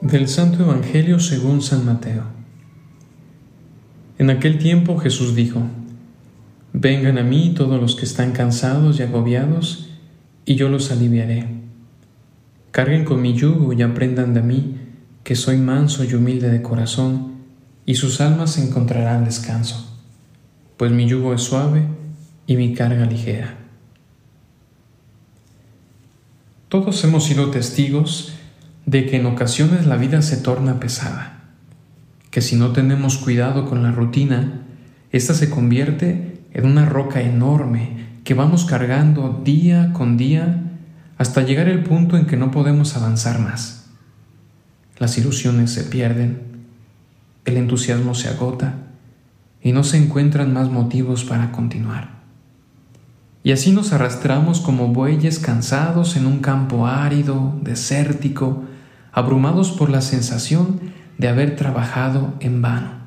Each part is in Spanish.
Del Santo Evangelio según San Mateo. En aquel tiempo Jesús dijo, Vengan a mí todos los que están cansados y agobiados, y yo los aliviaré. Carguen con mi yugo y aprendan de mí, que soy manso y humilde de corazón, y sus almas encontrarán descanso, pues mi yugo es suave y mi carga ligera. Todos hemos sido testigos de que en ocasiones la vida se torna pesada, que si no tenemos cuidado con la rutina, ésta se convierte en una roca enorme que vamos cargando día con día hasta llegar al punto en que no podemos avanzar más. Las ilusiones se pierden, el entusiasmo se agota y no se encuentran más motivos para continuar. Y así nos arrastramos como bueyes cansados en un campo árido, desértico, abrumados por la sensación de haber trabajado en vano.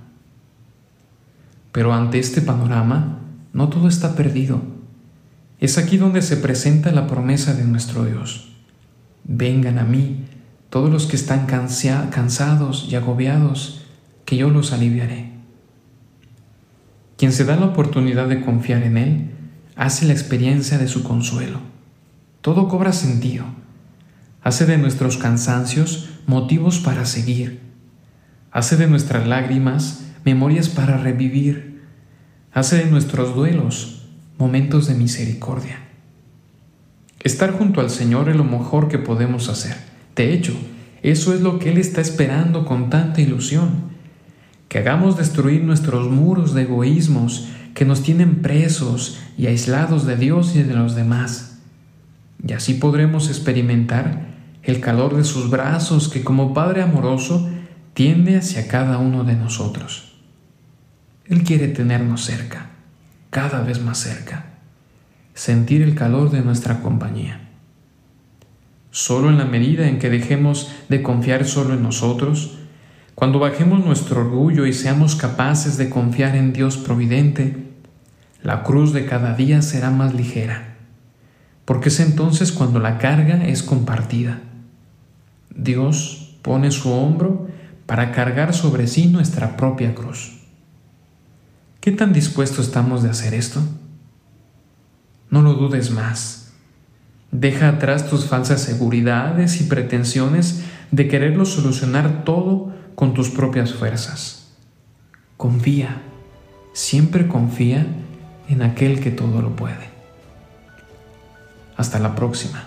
Pero ante este panorama, no todo está perdido. Es aquí donde se presenta la promesa de nuestro Dios. Vengan a mí todos los que están cansados y agobiados, que yo los aliviaré. Quien se da la oportunidad de confiar en Él, hace la experiencia de su consuelo. Todo cobra sentido hace de nuestros cansancios motivos para seguir, hace de nuestras lágrimas memorias para revivir, hace de nuestros duelos momentos de misericordia. Estar junto al Señor es lo mejor que podemos hacer. De hecho, eso es lo que Él está esperando con tanta ilusión, que hagamos destruir nuestros muros de egoísmos que nos tienen presos y aislados de Dios y de los demás. Y así podremos experimentar el calor de sus brazos que como Padre amoroso tiende hacia cada uno de nosotros. Él quiere tenernos cerca, cada vez más cerca, sentir el calor de nuestra compañía. Solo en la medida en que dejemos de confiar solo en nosotros, cuando bajemos nuestro orgullo y seamos capaces de confiar en Dios providente, la cruz de cada día será más ligera, porque es entonces cuando la carga es compartida Dios pone su hombro para cargar sobre sí nuestra propia cruz. ¿Qué tan dispuestos estamos de hacer esto? No lo dudes más. Deja atrás tus falsas seguridades y pretensiones de quererlo solucionar todo con tus propias fuerzas. Confía, siempre confía en aquel que todo lo puede. Hasta la próxima.